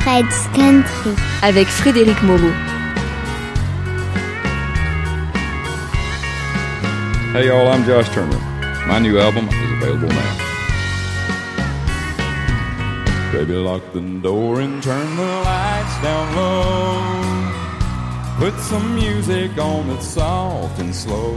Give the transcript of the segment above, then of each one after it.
Fred's Country avec Frédéric Moreau. Hey y'all, I'm Josh Turner. My new album is available now. Baby, lock the door and turn the lights down low. Put some music on that's soft and slow.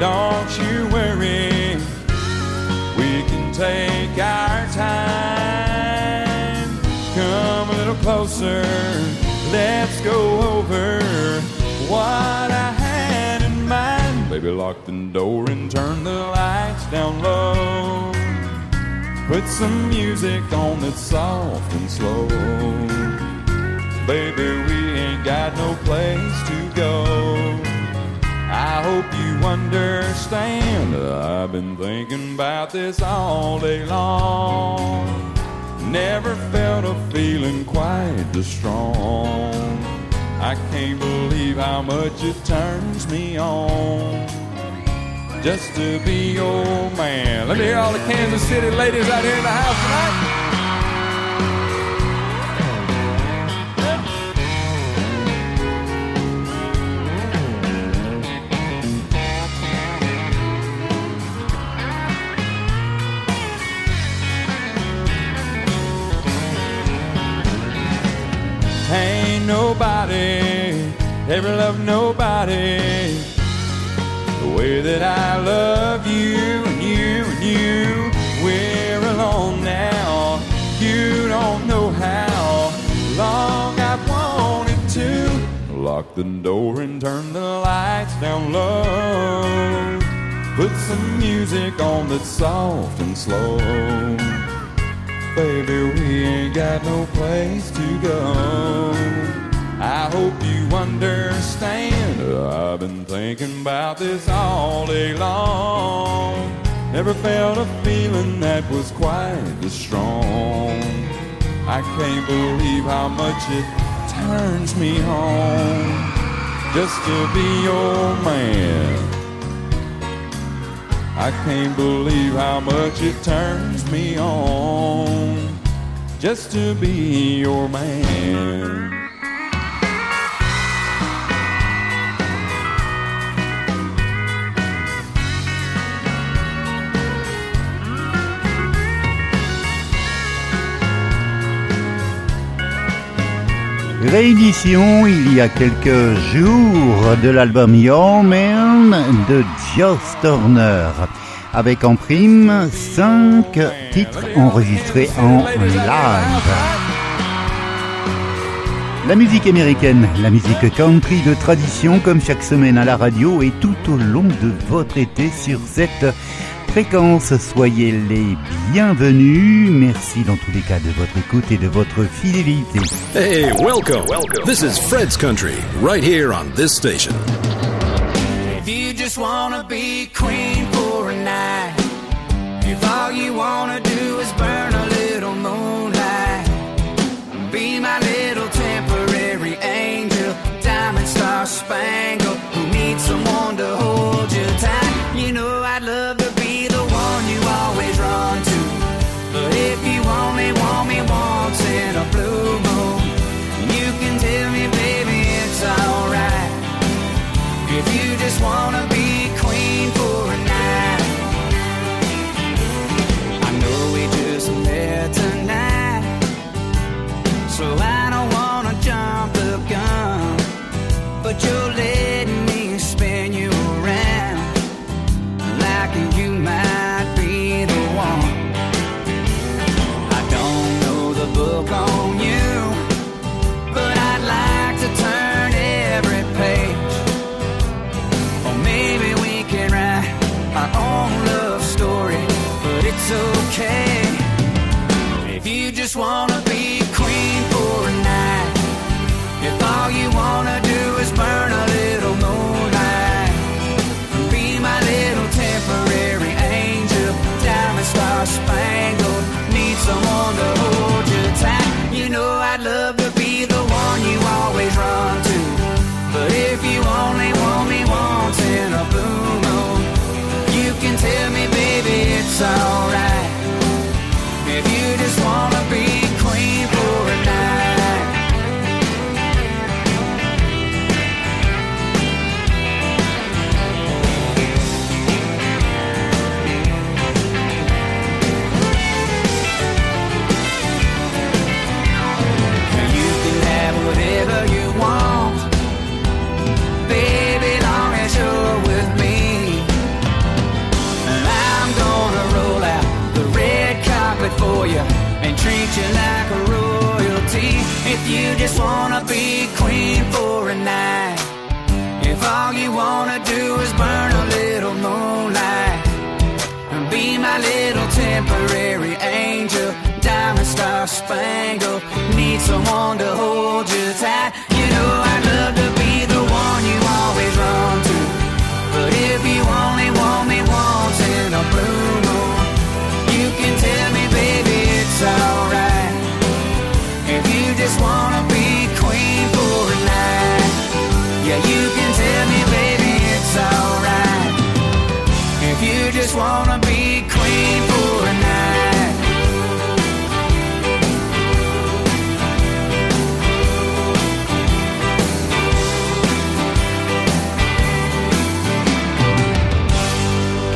don't you worry we can take our time. Come a little closer, let's go over what I had in mind. Baby, lock the door and turn the lights down low. Put some music on that's soft and slow. Baby, we ain't got no place to go. I hope you understand. I've been thinking about this all day long. Never felt a feeling quite this strong. I can't believe how much it turns me on just to be your man. Let me hear all the Kansas City ladies out here in the house tonight. Ever loved nobody the way that I love you and you and you. We're alone now. You don't know how long I've wanted to lock the door and turn the lights down low. Put some music on that's soft and slow. Baby, we ain't got no place to go. I hope you understand. I've been thinking about this all day long. Never felt a feeling that was quite this strong. I can't believe how much it turns me on just to be your man. I can't believe how much it turns me on just to be your man. Réédition il y a quelques jours de l'album Your Man de Joss Turner, avec en prime 5 titres enregistrés en live. La musique américaine, la musique country de tradition comme chaque semaine à la radio et tout au long de votre été sur cette fréquence. Soyez les bienvenus. Merci dans tous les cas de votre écoute et de votre fidélité. Hey, welcome. welcome. This is Fred's Country, right here on this station. If you just wanna be queen for a night, if all you wanna do is burn just wanna spangled, need someone to hold you tight.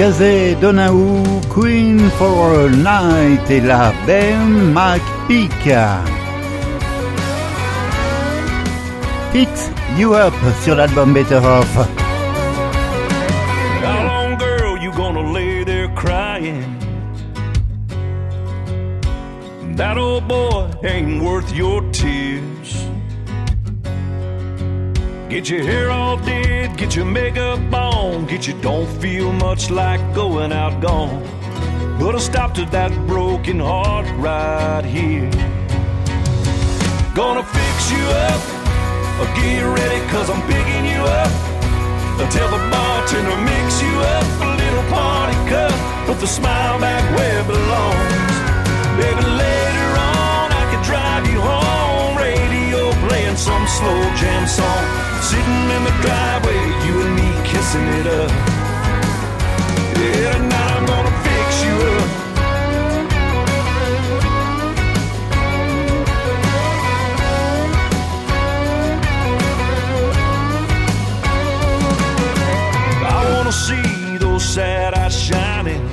Casey Donahew, Queen for a Night et la Ben McPeak. Fix You Up sur l'album Better Off. How long, girl, you gonna lay there crying? That old boy ain't worth your tears. Get your hair all did, get your makeup on, get you don't feel much like going out gone. Put a stop to that broken heart right here. Gonna fix you up, or get ready, cause I'm picking you up. Tell the bartender mix you up a little party cup. Put the smile back where it belongs. Baby, later on I could drive you home. Playing some slow jam song. Sitting in the driveway, you and me kissing it up. Yeah, tonight I'm gonna fix you up. I wanna see those sad eyes shining.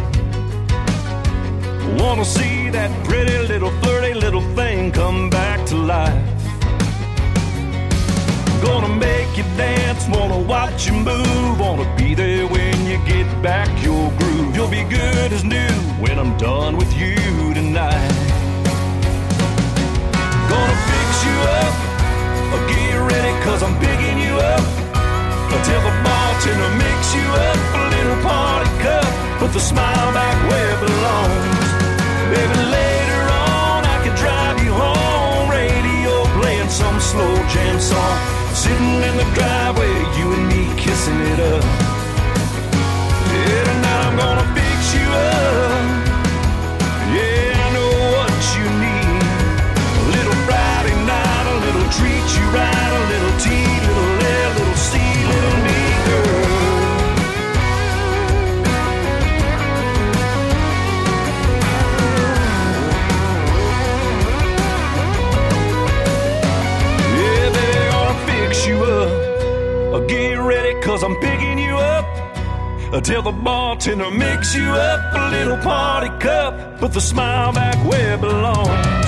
Wanna see that pretty little flirty little thing come back to life. Wanna watch you move, wanna be there when you get back your groove. You'll be good as new when I'm done with you tonight. Gonna fix you up, get ready, cause I'm picking you up. Tell the bartender mix you up a little party cup. Put the smile back where it belongs. Baby, later on I could drive you home. Radio playing some slow jam song. Sitting in the driveway, me kissing it up. Cause I'm picking you up. Until the bartender mix you up a little party cup. Put the smile back where it belongs.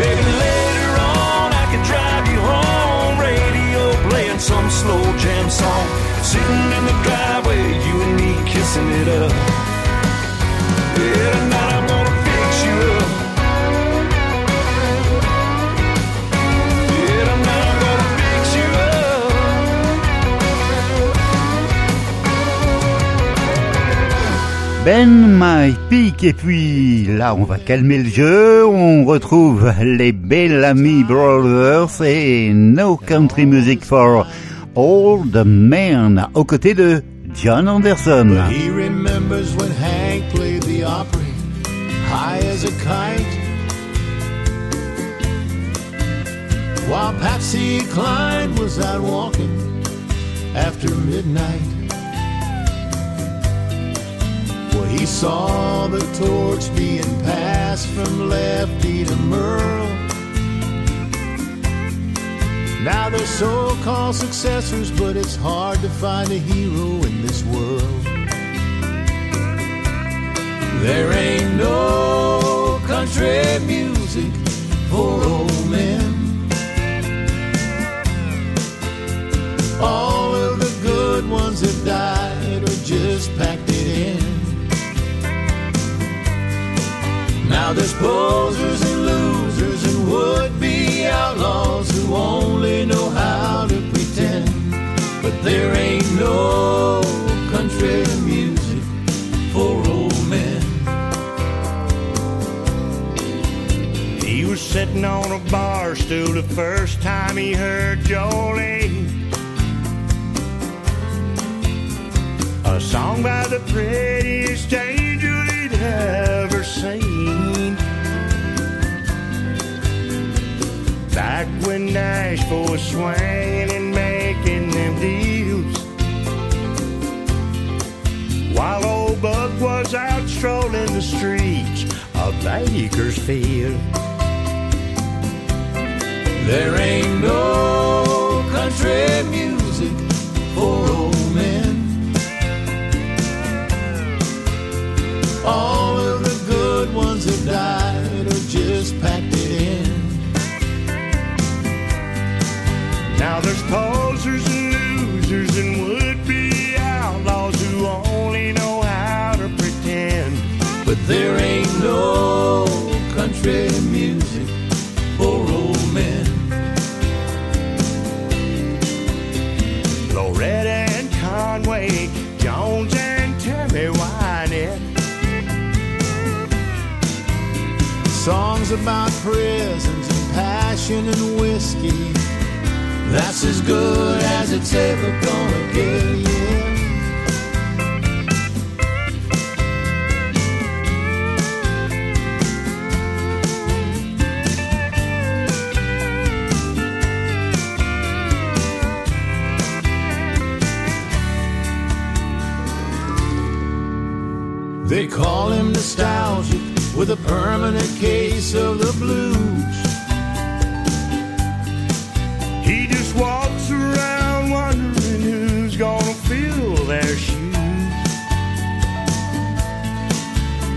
Baby, later on I can drive you home. Radio playing some slow jam song. Sitting in the driveway, you and me kissing it up. Yeah, tonight Ben My Peak et puis là on va calmer le jeu, on retrouve les Bellamy Brothers et No Country Music for Old Men aux côtés de John Anderson. But he remembers when Hank played the Opry high as a kite. While Patsy Cline was out walking after midnight. Saw the torch being passed from Lefty to Merle. Now they're so-called successors, but it's hard to find a hero in this world. There ain't no country music for old men. All of the good ones have died or just packed it in. Now there's posers and losers and would-be outlaws who only know how to pretend. But there ain't no country music for old men. He was sitting on a bar stool the first time he heard Jolene. A song by the prettiest angel he'd Back when Nashville was swinging and making them deals. While old Buck was out strolling the streets of Bakersfield. There ain't no country music for old men. All of the good ones have died or just packed Now there's posers and losers and would-be outlaws who only know how to pretend. But there ain't no country music for old men. Loretta and Conway, Jones and Tammy Wynette. Songs about prisons and passion and whiskey. That's as good as it's ever gonna get, yeah. They call him nostalgic with a permanent case of the blues.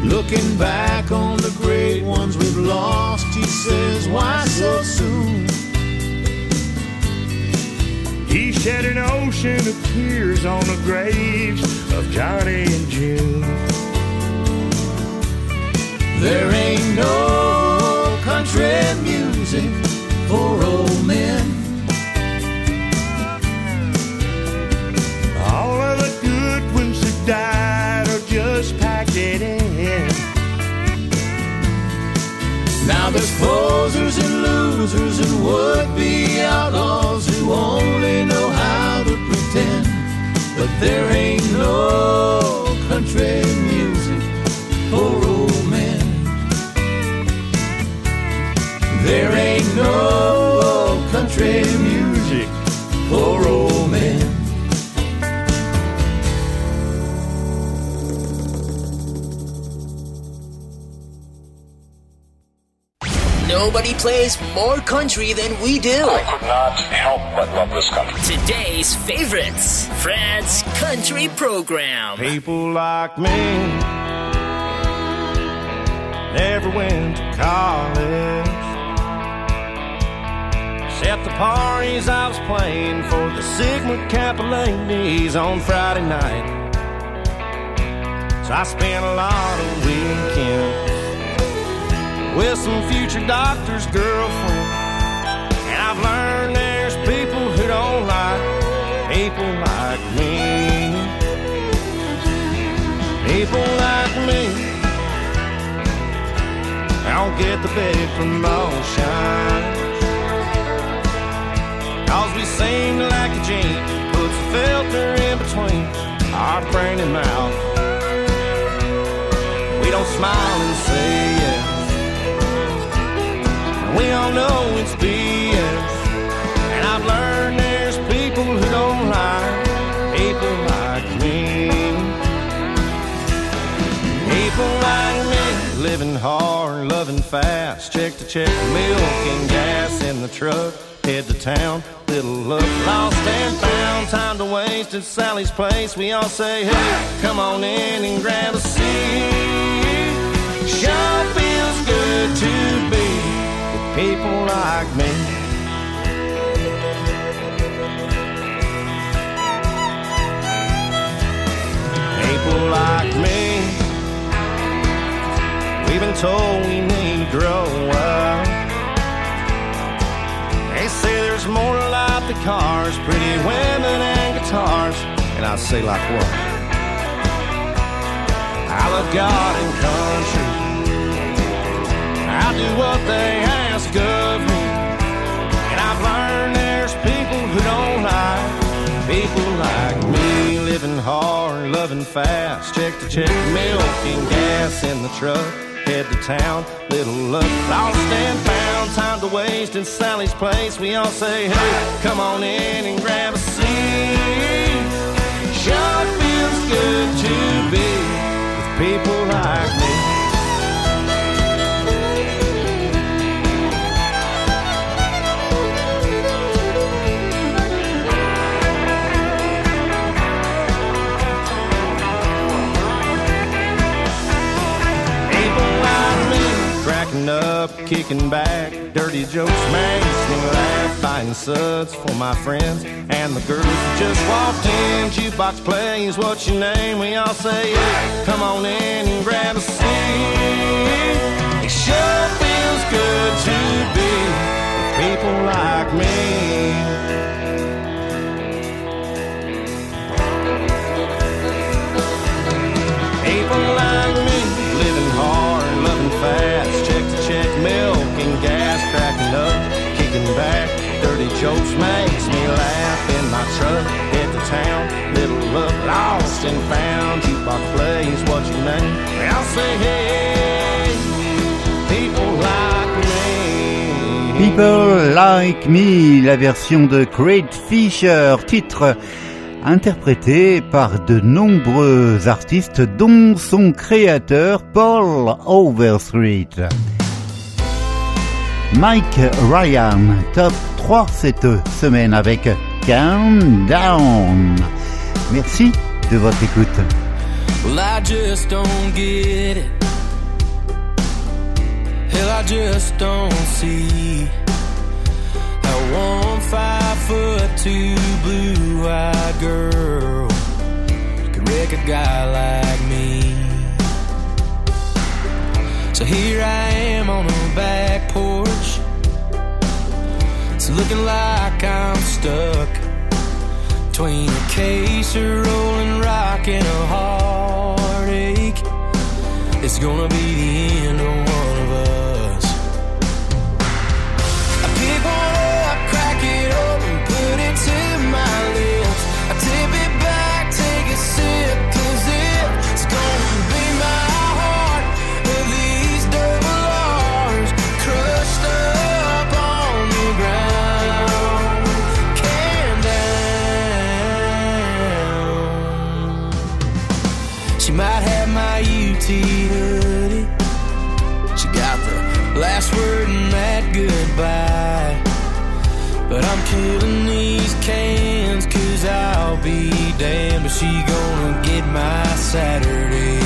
Looking back on the great ones we've lost, he says, why so soon? He shed an ocean of tears on the graves of Johnny and June. There ain't no country music for old men. Now there's posers and losers and would-be outlaws who only know how to pretend. But there ain't no country music for old men. There ain't no country music for old Nobody plays more country than we do. I could not help but love this country. Today's favorites, Fred's Country Program. People like me never went to college. Except the parties I was playing for the Sigma Kappa ladies on Friday night. So I spent a lot of weekends with some future doctor's girlfriend. And I've learned there's people who don't like people like me. People like me don't get the big promotion. Cause we seem like a gene puts a filter in between our brain and mouth. We don't smile and say yes. We all know it's BS. And I've learned there's people who don't like people like me. People like me, living hard, loving fast. Check to check, milk and gas in the truck. Head to town, little look lost and found. Time to waste at Sally's place. We all say, hey, come on in and grab a seat. Sure feels good to be people like me. People like me. We've been told we need to grow up. They say there's more to life than cars, pretty women and guitars. And I say, like what? I love God and country. I do what they ask me. And I've learned there's people who don't like people like me. Living hard, loving fast. Check to check, milk and gas in the truck. Head to town, little luck, lost and found. Time to waste in Sally's place. We all say, hey, come on in and grab a seat. Sure feels good to be with people like me. Cracking up, kicking back, dirty jokes makes me laugh. Buying suds for my friends and the girls who just walked in. Jukebox plays, what's your name? We all say, yeah, come on in and grab a seat. It sure feels good to be with people like me. People like me, living hard, loving fast. Dirty jokes makes me laugh in my truck. Head to town, little look lost and found. Jukebox plays, what's your name? I'll say, hey, people like me. People Like Me, la version de Craig Fisher, titre interprété par de nombreux artistes dont son créateur Paul Overstreet. Mike Ryan, top 3 cette semaine avec Countdown. Merci de votre écoute. Well, I just don't get it. Hell, I just don't see how one five foot two blue eyed girl could wreck a guy like me. So here I am on a back porch. Looking like I'm stuck between a case of rolling rock and a heartache. It's gonna be the end of one of us. I pick one up, crack it open, put it to my These cans cause I'll be damned if she gonna get my Saturday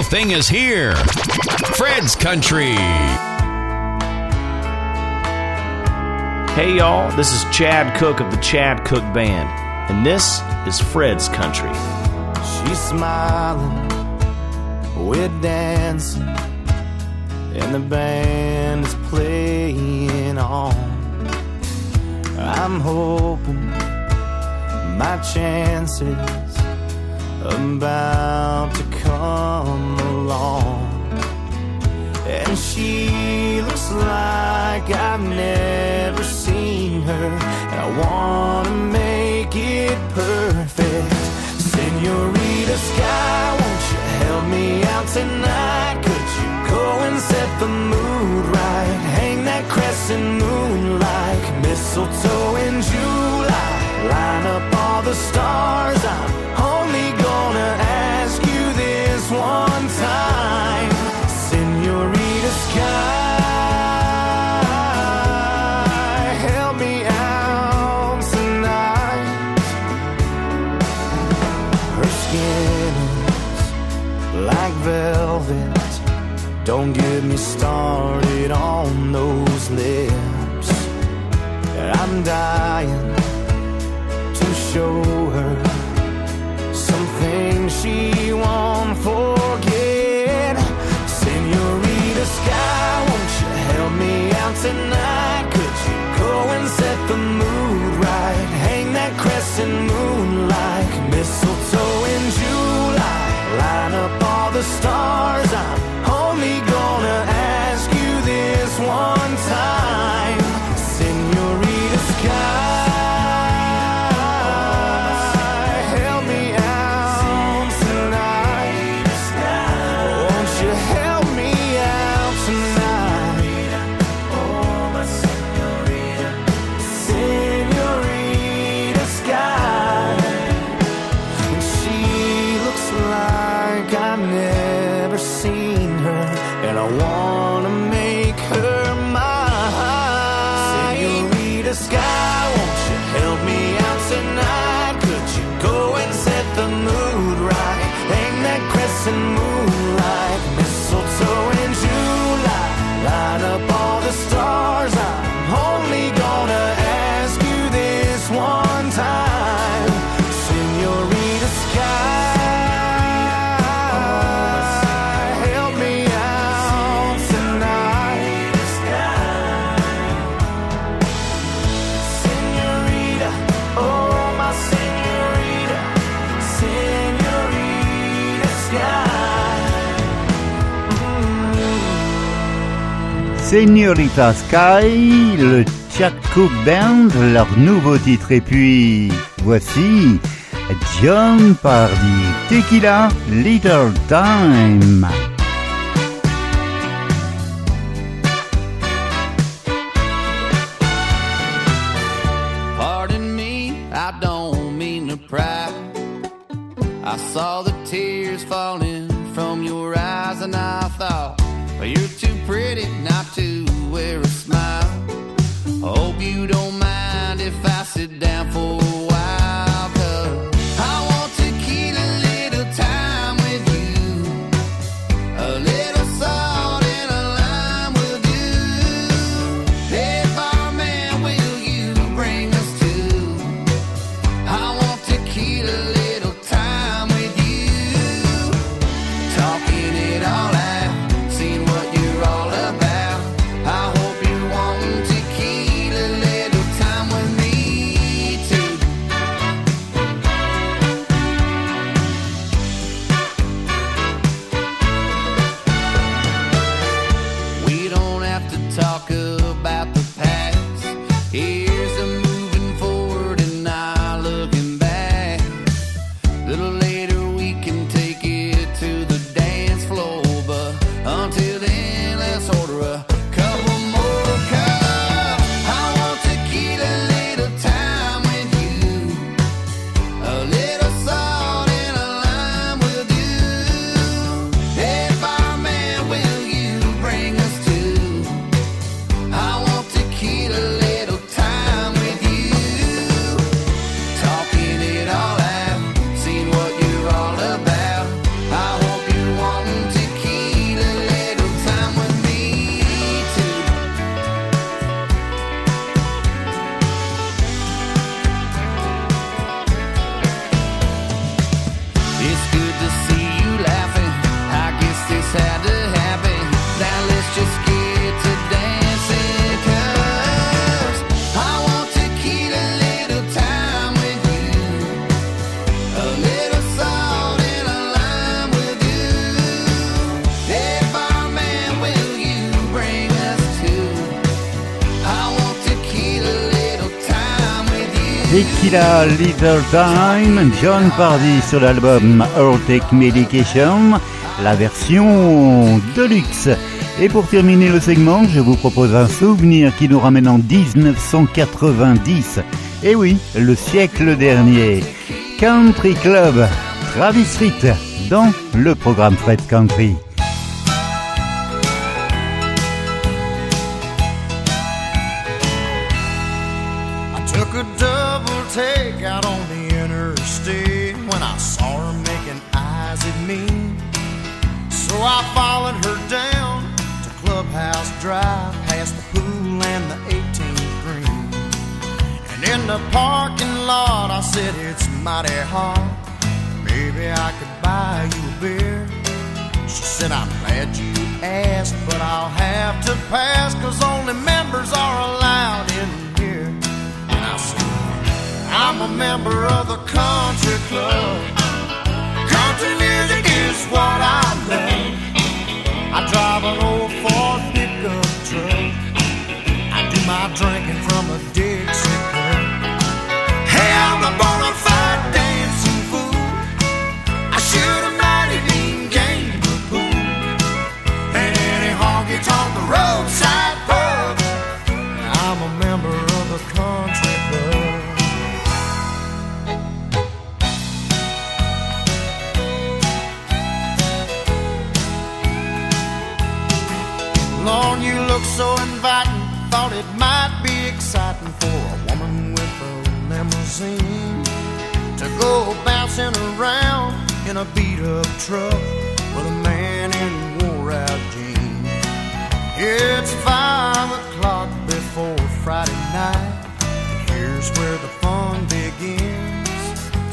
real thing is here. Fred's Country. Hey y'all, this is Chad Cooke of the Chad Cooke Band, and this is Fred's Country. She's smiling, we're dancing, and the band is playing on. I'm hoping my chances about to come along. And she looks like I've never seen her. And I wanna make it perfect. Senorita Sky, won't you help me out tonight? Could you go and set the mood right? Hang that crescent moon like mistletoe in July. Line up all the stars. I'm this one time. Senorita Sky, help me out tonight. Her skin is like velvet. Don't get me started on those lips. I'm dying that crescent moon like mistletoe in July. Line up all the stars. Señorita Sky, le Chad Cook Band, leur nouveau titre. Et puis, voici John Pardy, Tequila, Little Time. Tequila Little Time, John Pardy sur l'album Take Medication, la version deluxe. Et pour terminer le segment, je vous propose un souvenir qui nous ramène en 1990. Et oui, le siècle dernier. Country Club, Travis Street, dans le programme Fred Country. Drive, past the pool and the 18th green. And in the parking lot, I said, It's mighty hot. Maybe I could buy you a beer. She said, I'm glad you asked, but I'll have to pass, cause only members are allowed in here. And I said, I'm a member of the country club. Country music is what I love. I drive an old truck. I do my drinking from a Dixie cup. Hey, I'm a bona fide dancing fool. I shoot inviting. Thought it might be exciting for a woman with a limousine to go bouncing around in a beat up truck with a man in wore out jeans. It's five o'clock before Friday night, and here's where the fun begins.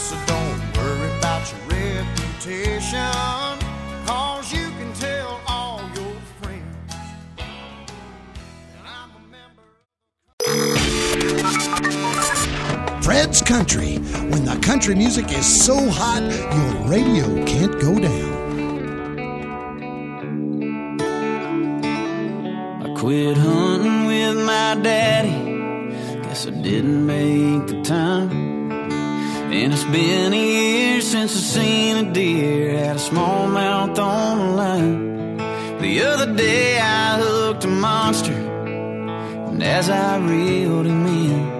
So don't worry about your reputation, Fred's Country, when the country music is so hot, your radio can't go down. I quit hunting with my daddy. Guess I didn't make the time. And it's been a year since I seen a deer had a smallmouth on the line. The other day I hooked a monster, and as I reeled him in,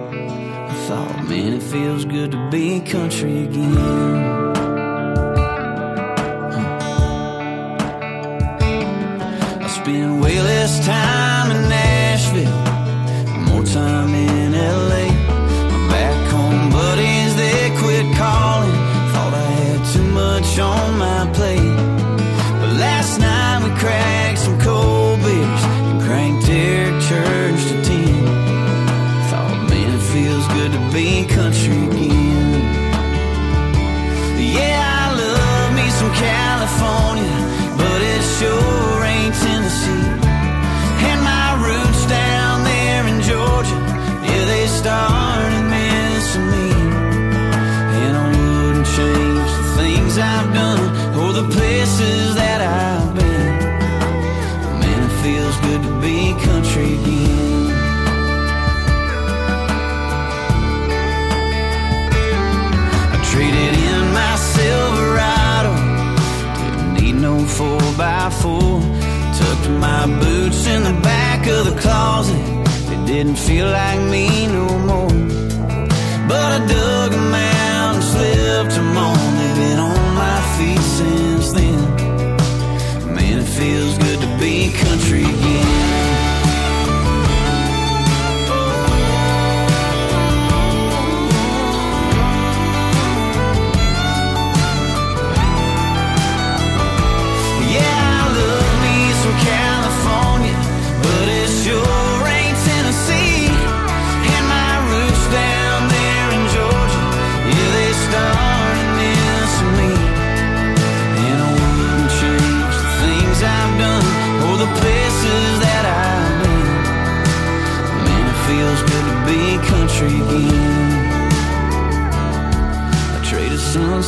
man, it feels good to be country again. I spend way less time in Nashville, more time in LA. My back home buddies, they quit calling. Thought I had too much on my my boots in the back of the closet, It didn't feel like me no more. But I dug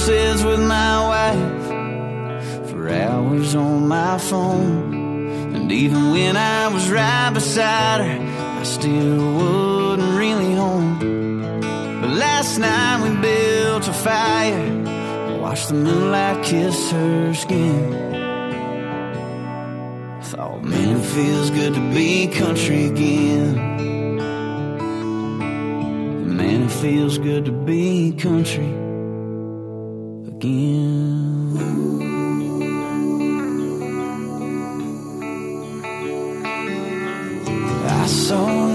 with my wife for hours on my phone. And even when I was right beside her, I still wasn't really home. But last night we built a fire. Watched the moonlight kiss her skin. Thought, man, it feels good to be country again. Man, it feels good to be country again. I saw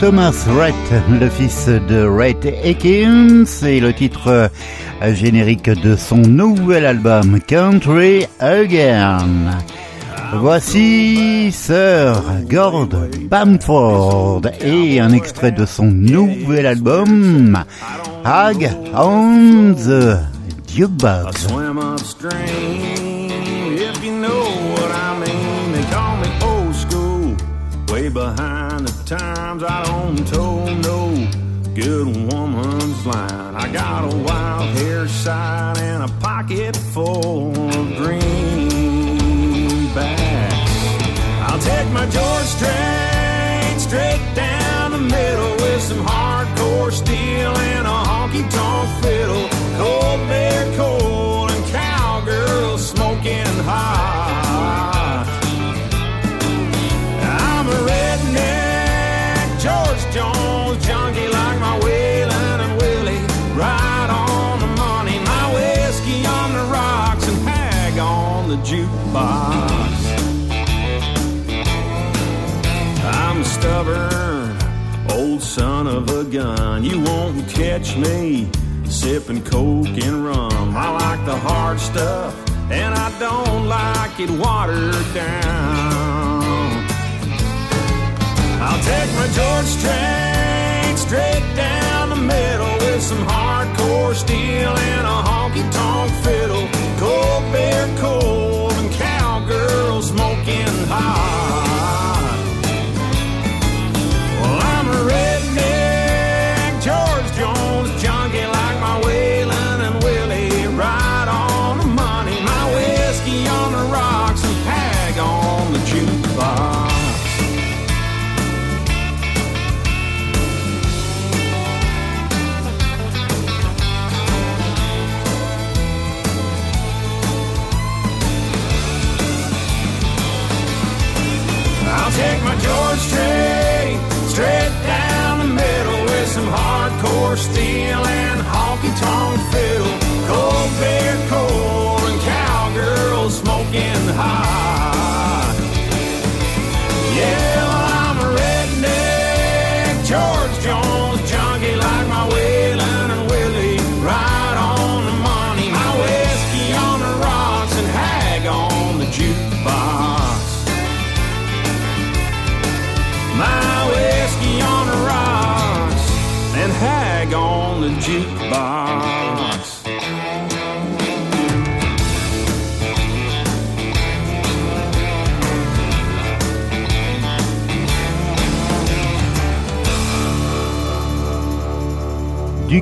Thomas Rhett, le fils de Rhett Akins, et le titre euh, générique de son nouvel album Country Again. Voici Sir Gord Bamford et un extrait de son nouvel album Hag on the Jukebox. Times. I don't toe no good woman's line. I got a wild hair side and a pocket full of greenbacks. I'll take my George Strait straight down the middle with some hardcore steel and a honky tonk fiddle. Cold bear coal jukebox. I'm stubborn old son of a gun. You won't catch me sipping coke and rum. I like the hard stuff, and I don't like it watered down. I'll take my George Strait straight down the middle with some hardcore steel and a honky tonk fiddle. Cold beer cold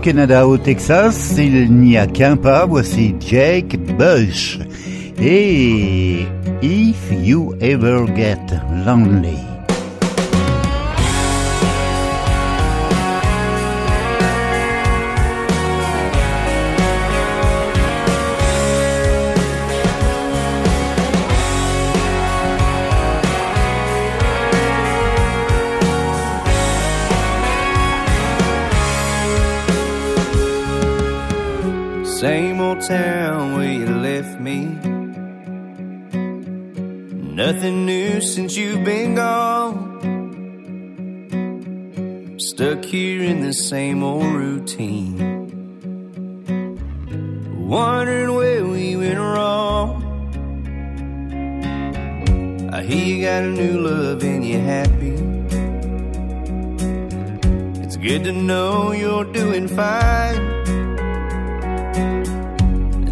Canada au Texas, il n'y a qu'un pas, voici Jake Bush. Et If You Ever Get Lonely. Town where you left me. Nothing new since you've been gone. Stuck here in the same old routine. Wondering where we went wrong. I hear you got a new love and you're happy. It's good to know you're doing fine.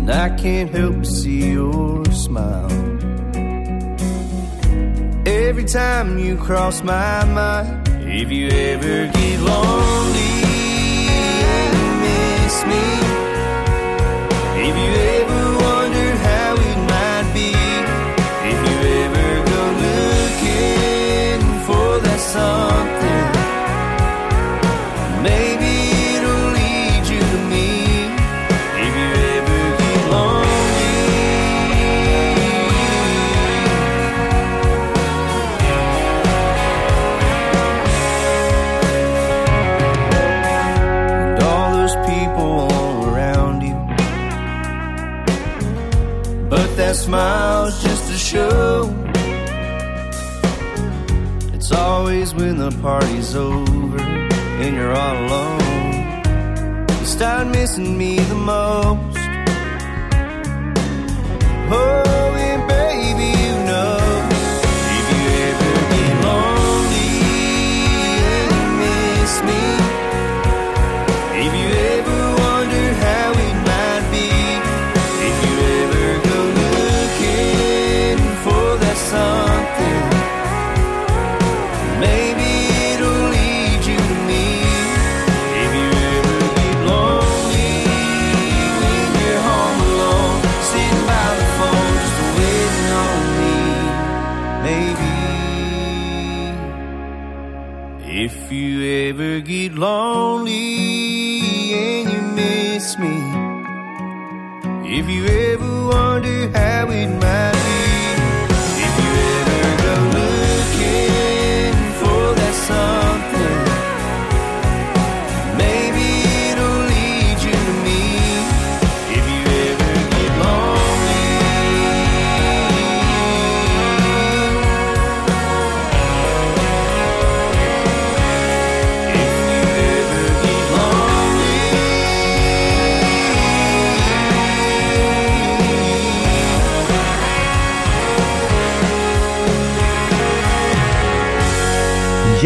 And I can't help but see your smile. Every time you cross my mind, if you ever get lonely and miss me. Smile's just to show. It's always when the party's over and you're all alone. You start missing me the most. Oh,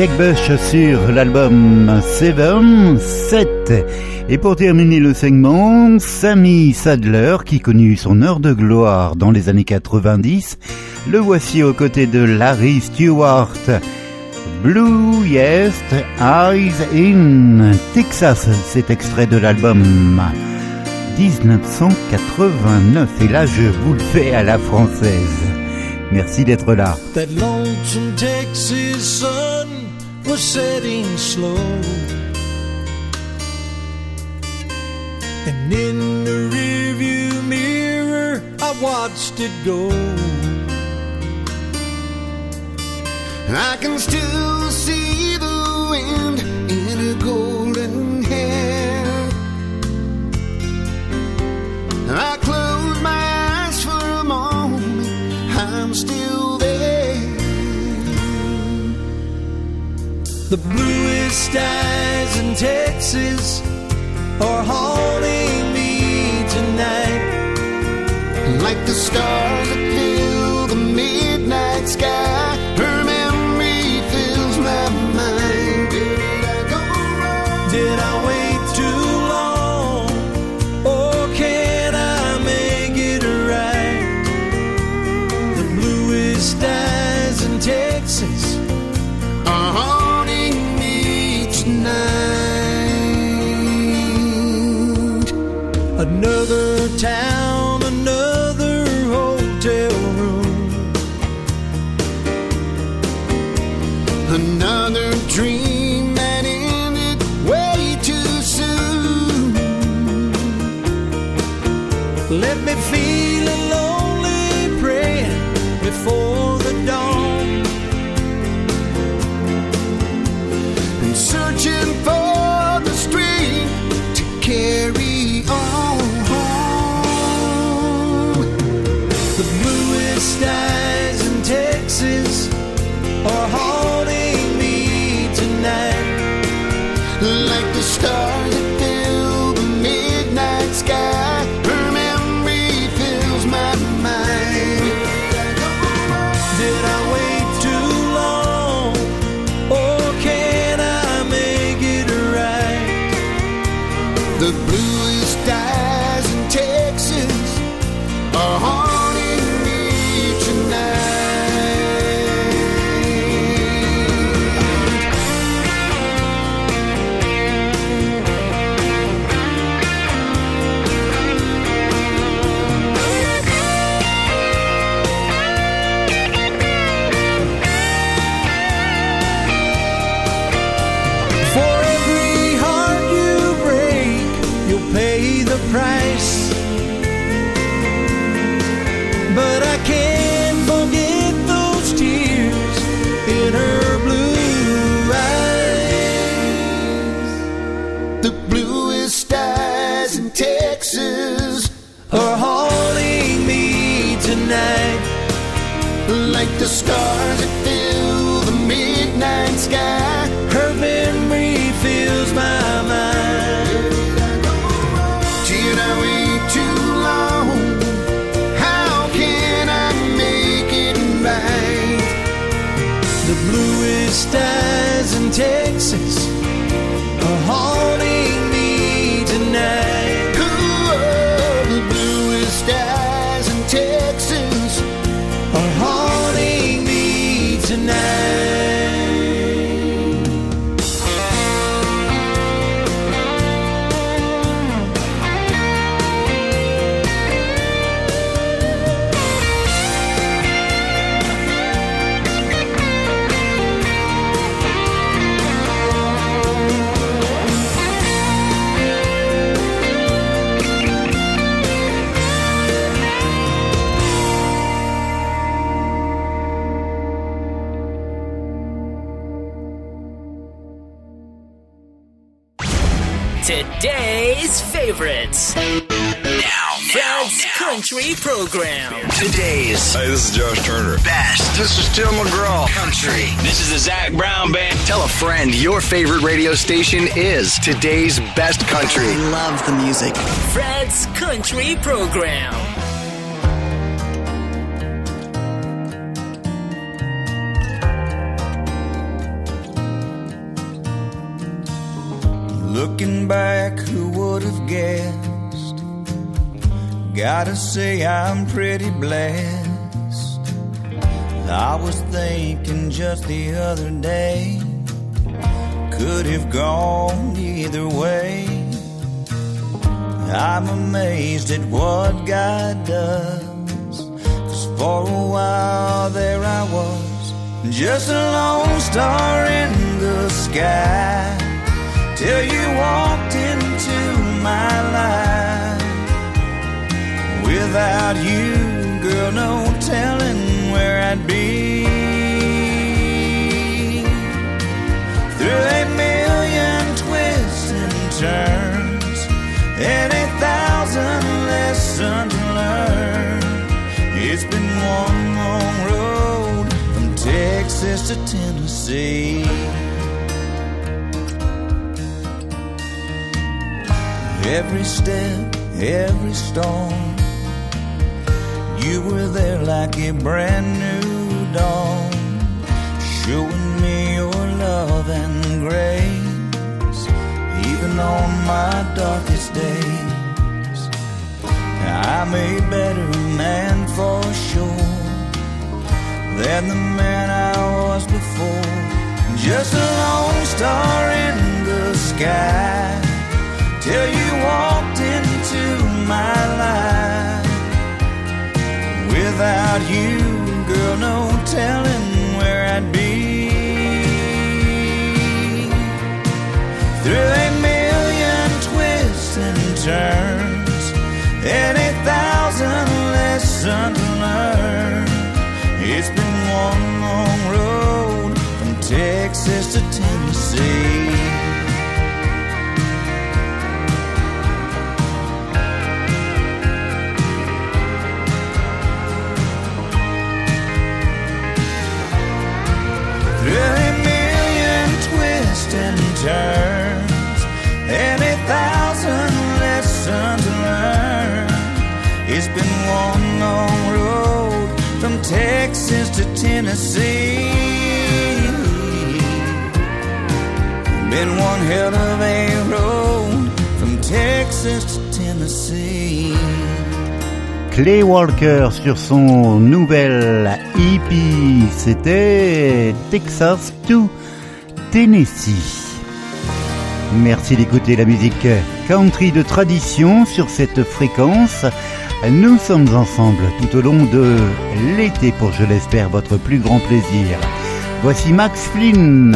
Jack Bush sur l'album Seven, 7. Et pour terminer le segment, Sammy Sadler, qui connut son heure de gloire dans les années 90, le voici aux côtés de Larry Stewart. Blue Yes Eyes in Texas, cet extrait de l'album 1989. Et là, je vous le fais à la française. Merci d'être là. Was setting slow. And in the rearview mirror, I watched it go. I can still see the wind in her golden hair. I close The bluest skies in Texas are haunting me tonight. Like the stars that fill the midnight sky, Another are haunting stars that fill the midnight sky. Today's. Hey, this is Josh Turner. Best. This is Tim McGraw. Country. This is the Zac Brown Band. Tell a friend your favorite radio station is today's best country. I love the music. Fred's Country Program. Looking back, who would have guessed? Gotta say, I'm pretty blessed. I was thinking just the other day, could have gone either way. I'm amazed at what God does. Cause for a while there I was, just a lone star in the sky till you walked into my life. Without you, girl, no telling where I'd be. Through a million twists and turns, and a thousand lessons learned. It's been one long road from Texas to Tennessee. Every step, every storm, you were there like a brand new dawn, showing me your love and grace, even on my darkest days. I'm a better man for sure than the man I was before. Just a lone star in the sky till you walked into my life. Without you, girl, no telling where I'd be. Through a million twists and turns, and a thousand lessons learned. It's been one long road from Texas to Tennessee. It's been one long road from Texas to Tennessee. Been one hell of a road from Texas to Tennessee. Clay Walker sur son nouvel EP, c'était Texas to Tennessee. Merci d'écouter la musique country de tradition sur cette fréquence. Nous sommes ensemble tout au long de l'été pour, je l'espère, votre plus grand plaisir. Voici Max Flynn.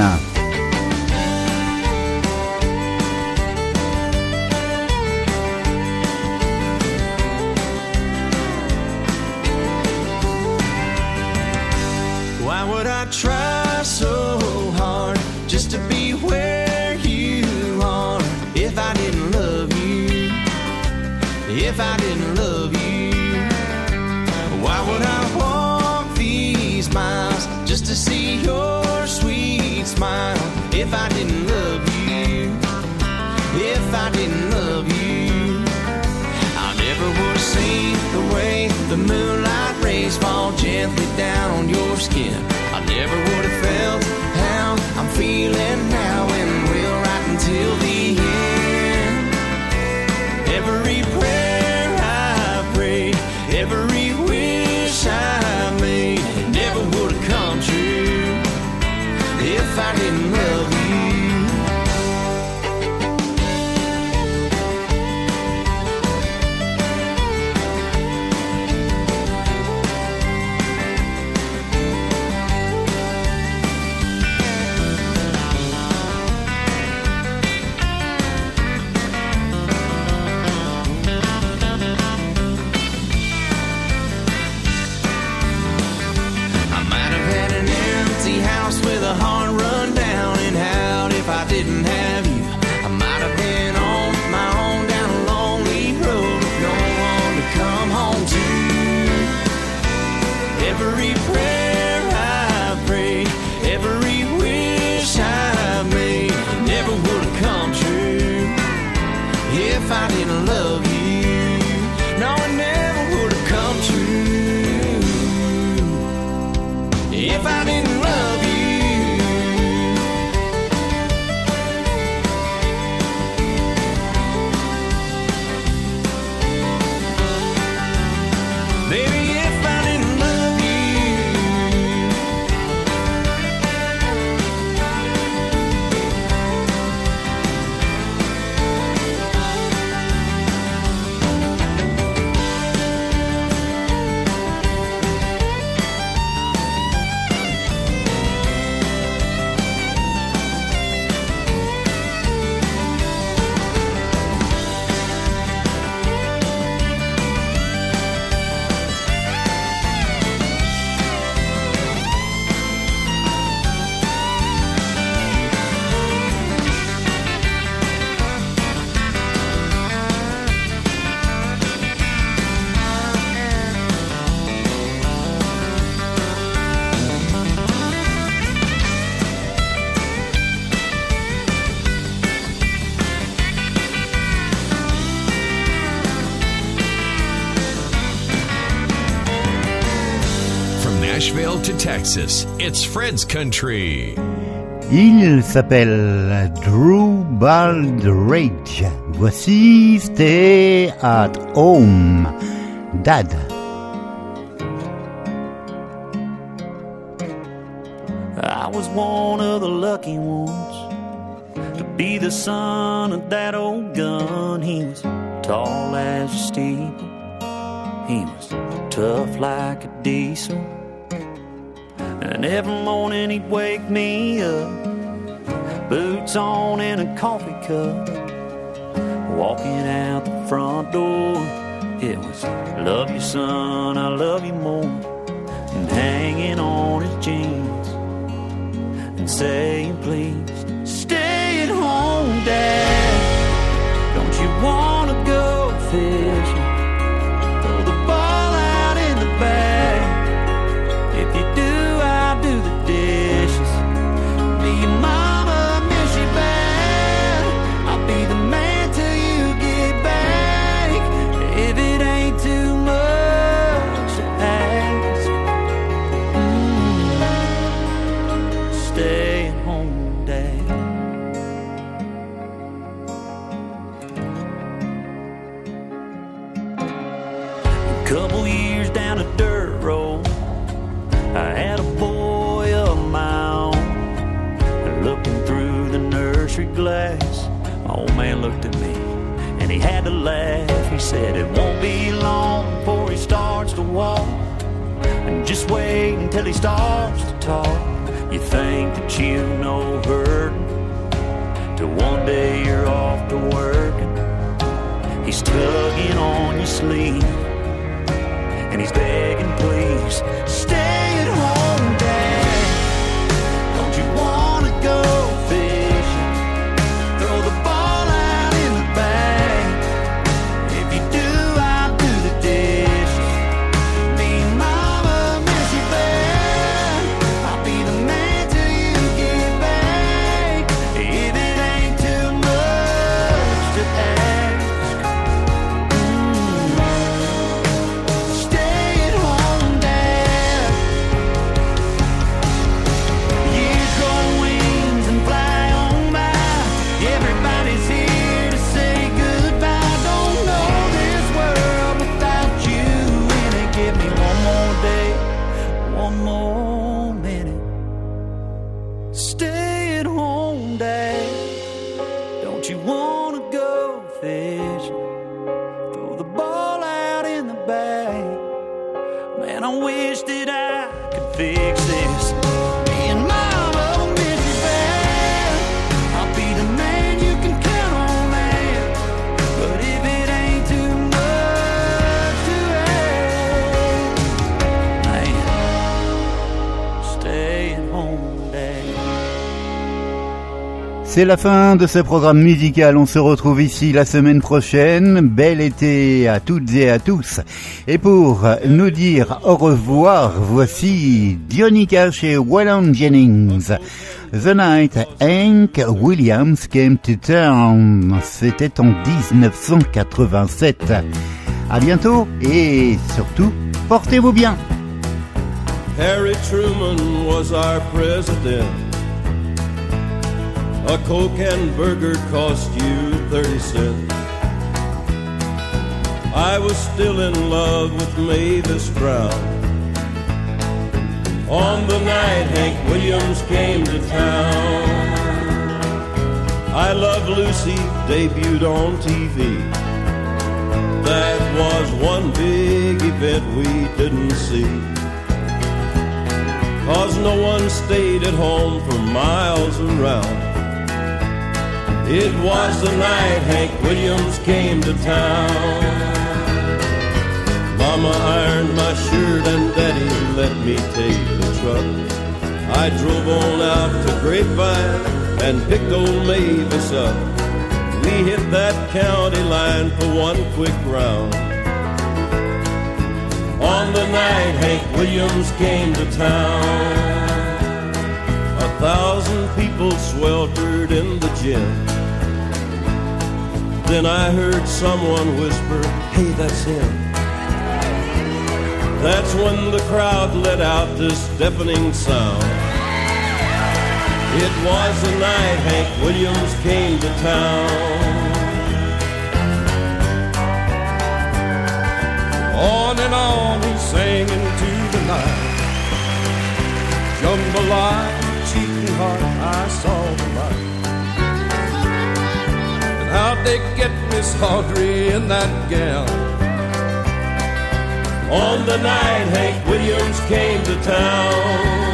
Nashville to Texas, it's Fred's Country. Il s'appelle Drew Baldridge. Voici Stay at Home. Dad. I was one of the lucky ones to be the son of that old gun. He was tall as a steeple, he was tough like a diesel. And every morning he'd wake me up, boots on and a coffee cup, walking out the front door. It was love you, son, I love you more, and hanging on his jeans and saying, please stay at home, Dad. Don't you want to go fishing? Said, It won't be long before he starts to walk. And just wait until he starts to talk. You think that you know hurting till one day you're off to working. He's tugging on your sleeve and he's begging, please stay C'est la fin de ce programme musical. On se retrouve ici la semaine prochaine. Bel été à toutes et à tous. Et pour nous dire au revoir, voici Johnny Cash et Jennings. The Night Hank Williams Came to Town. C'était en 1987. À bientôt et surtout, portez-vous bien. Harry Truman was our president. A Coke and burger cost you 30 cents. I was still in love with Mavis Brown. On the night Hank Williams came to town. I Love Lucy debuted on TV. That was one big event we didn't see. Cause no one stayed at home for miles around. It was the night Hank Williams came to town. Mama ironed my shirt and Daddy let me take the truck. I drove on out to Grapevine and picked old Mavis up. We hit that county line for one quick round. On the night Hank Williams came to town, a thousand people sweltered in the gym. Then I heard someone whisper, Hey, that's him. That's when the crowd let out this deafening sound. It was the night Hank Williams came to town. On and on he sang into the night. They get Miss Audrey in that gown? On the night Hank Williams came to town.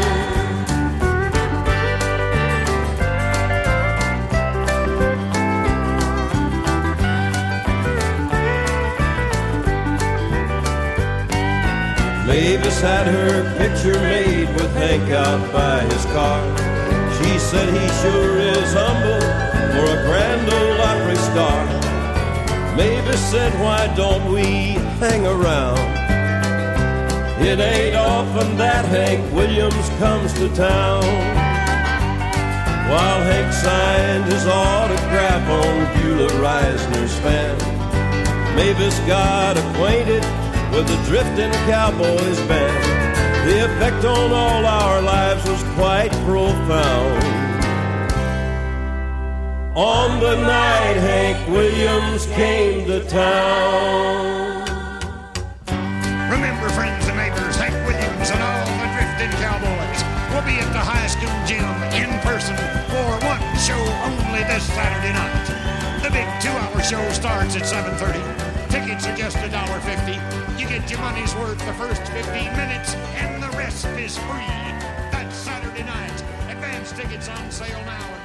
Mavis had her picture made with Hank out by his car. She said he sure is humble for a grand ole Mavis said, why don't we hang around? It ain't often that Hank Williams comes to town. While Hank signed his autograph on Beulah Reisner's fan, Mavis got acquainted with the drifting cowboys band. The effect on all our lives was quite profound. On the night Hank Williams came to town. Remember, friends and neighbors, Hank Williams and all the drifting cowboys will be at the high school gym in person for one show only this Saturday night. The big two-hour show starts at 7:30. Tickets are just $1.50. You get your money's worth the first 15 minutes, and the rest is free. That's Saturday night. Advance tickets on sale now